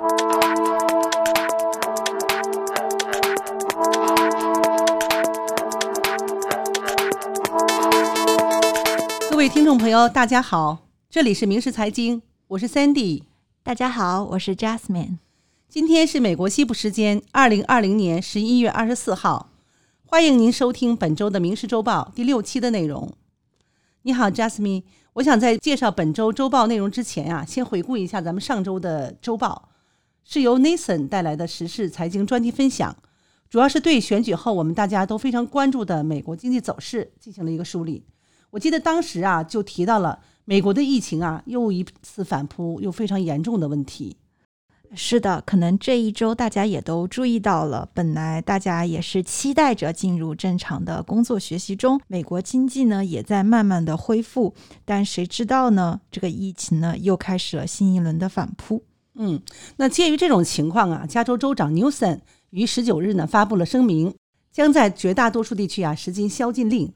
各位听众朋友，大家好，这里是明时财经，我是 Sandy。大家好，我是 Jasmine。今天是美国西部时间二零二零年十一月二十四号，欢迎您收听本周的《明时周报》第六期的内容。你好，Jasmine。我想在介绍本周周报内容之前啊，先回顾一下咱们上周的周报，是由 Nathan 带来的时事财经专题分享，主要是对选举后我们大家都非常关注的美国经济走势进行了一个梳理。我记得当时啊，就提到了美国的疫情啊，又一次反扑，又非常严重的问题。是的，可能这一周大家也都注意到了，本来大家也是期待着进入正常的工作学习中，美国经济呢也在慢慢的恢复，但谁知道呢？这个疫情呢又开始了新一轮的反扑。嗯，那鉴于这种情况啊，加州州长 Newsom 于十九日呢发布了声明，将在绝大多数地区啊实行宵禁令。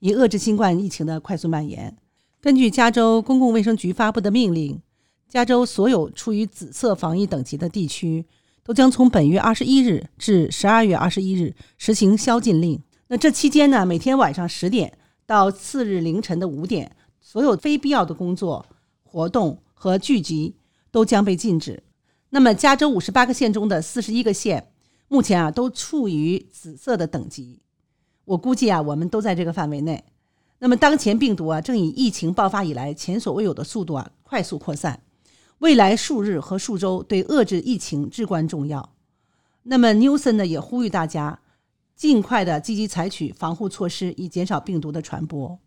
以遏制新冠疫情的快速蔓延。根据加州公共卫生局发布的命令，加州所有处于紫色防疫等级的地区都将从本月二十一日至十二月二十一日实行宵禁令。那这期间呢，每天晚上十点到次日凌晨的五点，所有非必要的工作、活动和聚集都将被禁止。那么，加州五十八个县中的四十一个县目前啊都处于紫色的等级。我估计啊，我们都在这个范围内。那么，当前病毒啊正以疫情爆发以来前所未有的速度啊快速扩散，未来数日和数周对遏制疫情至关重要。那么，Newson 呢也呼吁大家尽快的积极采取防护措施，以减少病毒的传播。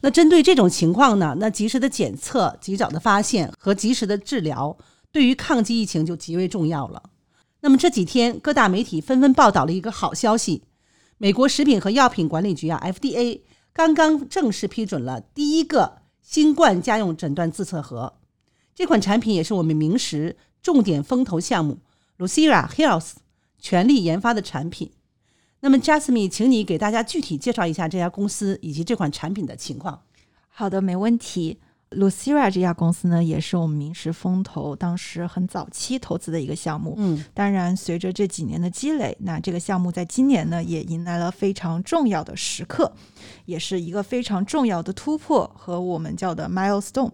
那针对这种情况呢，那及时的检测、及早的发现和及时的治疗，对于抗击疫情就极为重要了。那么这几天各大媒体纷纷报道了一个好消息。美国食品和药品管理局啊 （FDA） 刚刚正式批准了第一个新冠家用诊断自测盒。这款产品也是我们明石重点风投项目 Lucira Health 全力研发的产品。那么，Jasmine，请你给大家具体介绍一下这家公司以及这款产品的情况。好的，没问题。Lucira 这家公司呢，也是我们明石风投当时很早期投资的一个项目。嗯，当然，随着这几年的积累，那这个项目在今年呢，也迎来了非常重要的时刻，也是一个非常重要的突破和我们叫的 milestone。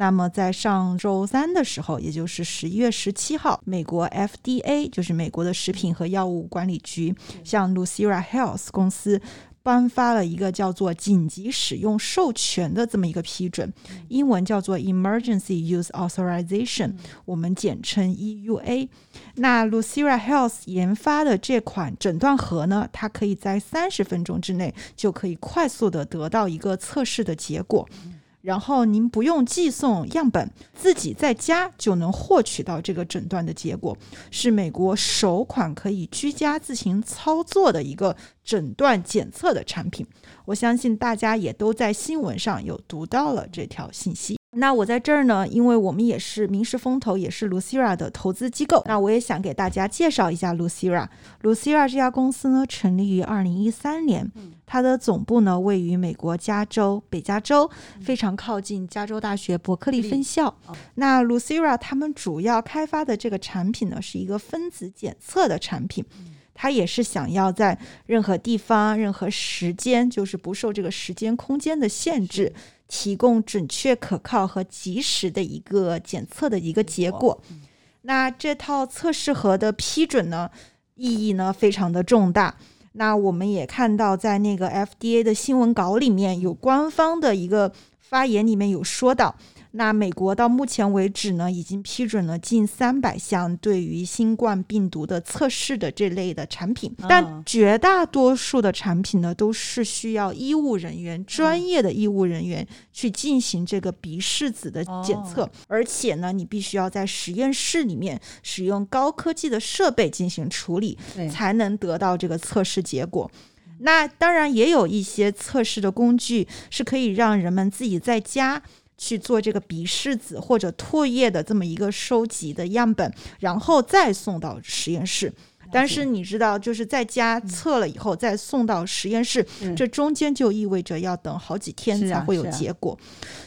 那么，在上周三的时候，也就是十一月十七号，美国 FDA 就是美国的食品和药物管理局向 Lucira Health 公司。颁发了一个叫做紧急使用授权的这么一个批准，英文叫做 Emergency Use Authorization，我们简称 EUA。那 Lucira Health 研发的这款诊断盒呢，它可以在三十分钟之内就可以快速的得到一个测试的结果。然后您不用寄送样本，自己在家就能获取到这个诊断的结果，是美国首款可以居家自行操作的一个诊断检测的产品。我相信大家也都在新闻上有读到了这条信息。那我在这儿呢，因为我们也是明石风投，也是 Lucira 的投资机构，那我也想给大家介绍一下 Lucira。Lucira 这家公司呢，成立于二零一三年，它的总部呢位于美国加州北加州，非常靠近加州大学伯克利分校。那 Lucira 他们主要开发的这个产品呢，是一个分子检测的产品，它也是想要在任何地方、任何时间，就是不受这个时间空间的限制。提供准确、可靠和及时的一个检测的一个结果。那这套测试盒的批准呢，意义呢非常的重大。那我们也看到，在那个 FDA 的新闻稿里面有官方的一个发言，里面有说到。那美国到目前为止呢，已经批准了近三百项对于新冠病毒的测试的这类的产品，但绝大多数的产品呢，都是需要医务人员、专业的医务人员去进行这个鼻拭子的检测，而且呢，你必须要在实验室里面使用高科技的设备进行处理，才能得到这个测试结果。那当然也有一些测试的工具是可以让人们自己在家。去做这个鼻拭子或者唾液的这么一个收集的样本，然后再送到实验室。但是你知道，就是在家测了以后再送到实验室，嗯这中间就意味着要等好几天才会有结果。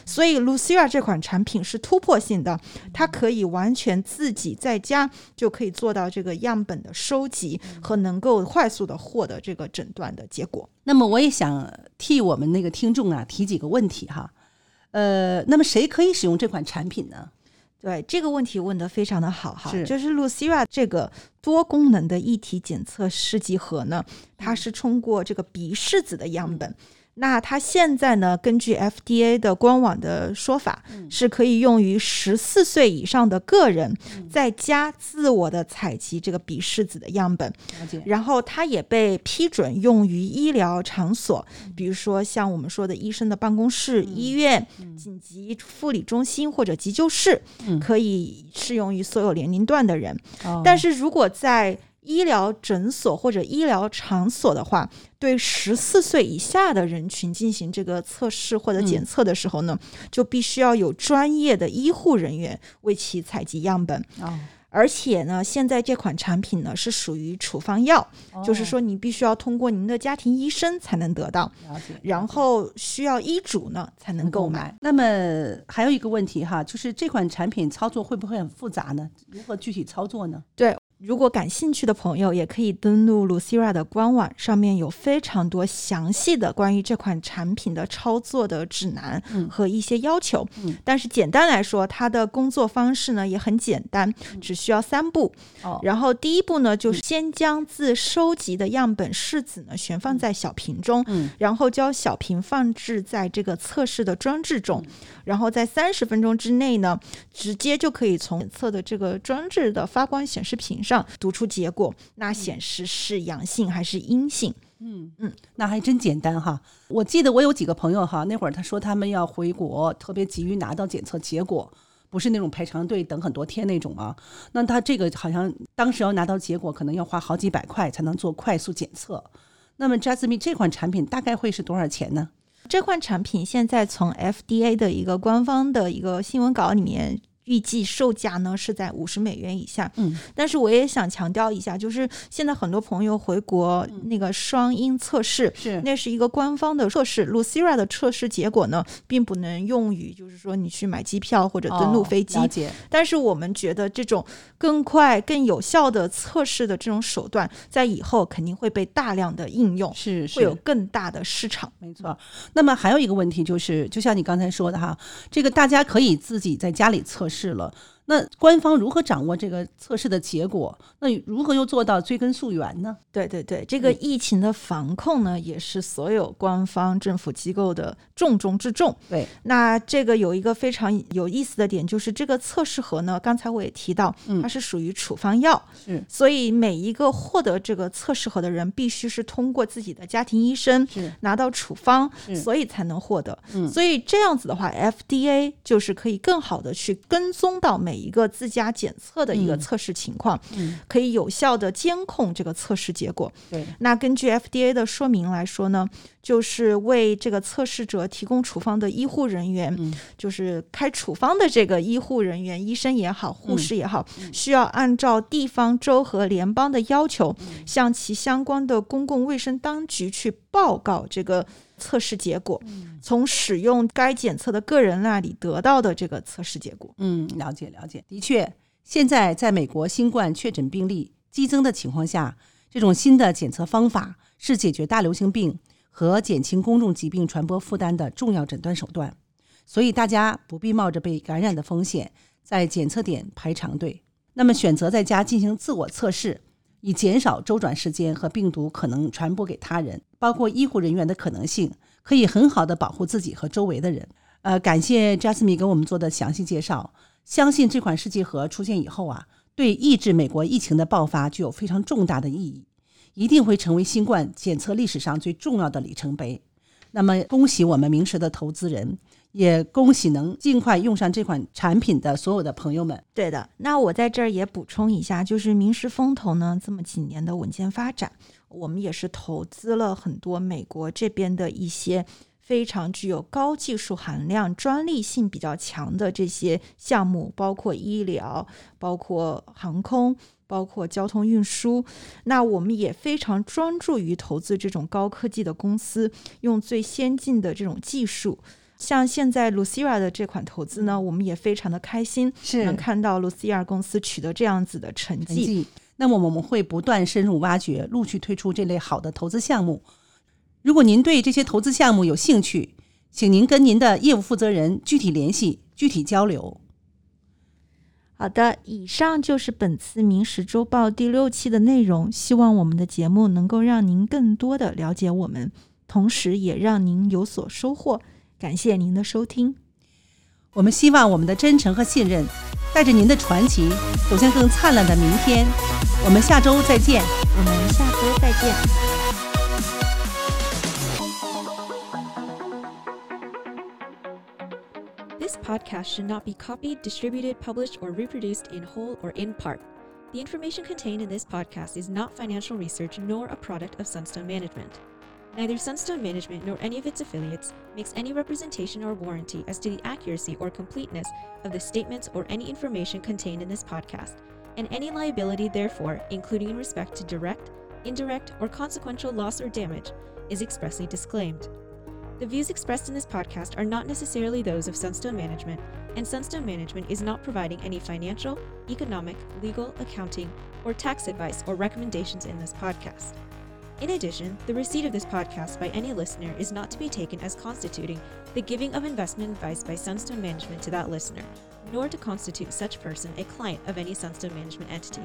所以 Lucira 这款产品是突破性的，它可以完全自己在家就可以做到这个样本的收集和能够快速的获得这个诊断的结果。那么我也想替我们那个听众啊提几个问题哈，呃，那么谁可以使用这款产品呢？对这个问题问得非常的好哈，是就是 Lucira 这个多功能的一体检测试剂盒呢，它是通过这个鼻拭子的样本。那它现在呢？根据 FDA 的官网的说法，是可以用于十四岁以上的个人在家自我的采集这个鼻拭子的样本，然后它也被批准用于医疗场所，比如说像我们说的医生的办公室、医院、紧急护理中心或者急救室，嗯可以适用于所有年龄段的人。哦但是如果在医疗诊所或者医疗场所的话，对十四岁以下的人群进行这个测试或者检测的时候呢，就必须要有专业的医护人员为其采集样本。哦，而且呢，现在这款产品呢是属于处方药，就是说你必须要通过您的家庭医生才能得到，了解，然后需要医嘱呢才能购买。。那么还有一个问题哈，就是这款产品操作会不会很复杂呢？如何具体操作呢？对，如果感兴趣的朋友，也可以登录 Lucira 的官网，上面有非常多详细的关于这款产品的操作的指南嗯。和一些要求。嗯。但是简单来说，它的工作方式呢也很简单，只需要三步。哦，然后第一步呢，就是先将自收集的样本试子呢悬放在小瓶中，嗯。然后将小瓶放置在这个测试的装置中，然后在三十分钟之内呢，直接就可以从检测的这个装置的发光显示屏上读出结果，那显示是阳性还是阴性。嗯嗯，那还真简单哈。我记得我有几个朋友哈，那会儿他说他们要回国，特别急于拿到检测结果。不是那种排长队等很多天那种啊，那他这个好像当时要拿到结果，可能要花好几百块才能做快速检测。那么 Jasmine 这款产品大概会是多少钱呢？这款产品现在从 FDA 的一个官方的一个新闻稿里面。预计售价呢是在五十美元以下，嗯，但是我也想强调一下，就是现在很多朋友回国那个双音测试，是那是一个官方的测试，Lucira 的测试结果呢，并不能用于就是说你去买机票或者登陆飞机。哦，但是我们觉得这种更快、更有效的测试的这种手段，在以后肯定会被大量的应用，是是会有更大的市场。没错。那么还有一个问题就是，就像你刚才说的哈，这个大家可以自己在家里测试是了。那官方如何掌握这个测试的结果？那如何又做到追根溯源呢？对对对，这个嗯疫情的防控呢，也是所有官方政府机构的重中之重。对，那这个有一个非常有意思的点，就是这个测试盒呢，刚才我也提到，嗯它是属于处方药，是所以每一个获得这个测试盒的人，必须是通过自己的家庭医生是拿到处方，是所以才能获得。嗯所以这样子的话，FDA 就是可以更好的去跟踪到每一个自家检测的一个嗯。测试情况，嗯，可以有效的监控这个测试结果。对，那根据 FDA 的说明来说呢，就是为这个测试者提供处方的医护人员，嗯。就是开处方的这个医护人员，医生也好，护士也好，嗯需要按照地方州和联邦的要求，嗯。向其相关的公共卫生当局去报告这个测试结果，嗯从使用该检测的个人那里得到的这个测试结果。嗯，了解了解。的确，现在在美国新冠确诊病例激增的情况下，这种新的检测方法是解决大流行病和减轻公众疾病传播负担的重要诊断手段。所以大家不必冒着被感染的风险在检测点排长队，那么选择在家进行自我测试，以减少周转时间和病毒可能传播给他人，包括医护人员的可能性，可以很好的保护自己和周围的人。呃，感谢 Jasmine 给我们做的详细介绍。相信这款试剂盒出现以后啊，对抑制美国疫情的爆发具有非常重大的意义，一定会成为新冠检测历史上最重要的里程碑。那么，恭喜我们明石的投资人，也恭喜能尽快用上这款产品的所有的朋友们。对的，那我在这儿也补充一下，就是明石风投呢这么几年的稳健发展，我们也是投资了很多美国这边的一些非常具有高技术含量、专利性比较强的这些项目，包括医疗、包括航空、包括交通运输。那我们也非常专注于投资这种高科技的公司，用最先进的这种技术。像现在 Lucira 的这款投资呢，我们也非常的开心，是能看到 Lucira 公司取得这样子的成绩。成绩。那么我们会不断深入挖掘，陆续推出这类好的投资项目。如果您对这些投资项目有兴趣，请您跟您的业务负责人具体联系，具体交流。好的，以上就是本次《明时周报》第六期的内容。希望我们的节目能够让您更多的了解我们，同时也让您有所收获。感谢您的收听。我们希望我们的真诚和信任，带着您的传奇，走向更灿烂的明天。我们下周再见。我们下周再见。 This podcast should not be copied, distributed, published, or reproduced in whole or in part. The information contained in this podcast is not financial research nor a product of Sunstone Management. Neither Sunstone Management nor any of its affiliates makes any representation or warranty as to the accuracy or completeness of the statements or any information contained in this podcast, and any liability, therefore, including in respect to direct, indirect, or consequential loss or damage, is expressly disclaimed. The views expressed in this podcast are not necessarily those of Sunstone Management, and Sunstone Management is not providing any financial, economic, legal, accounting, or tax advice or recommendations in this podcast. In addition, the receipt of this podcast by any listener is not to be taken as constituting the giving of investment advice by Sunstone Management to that listener, nor to constitute such person a client of any Sunstone Management entity.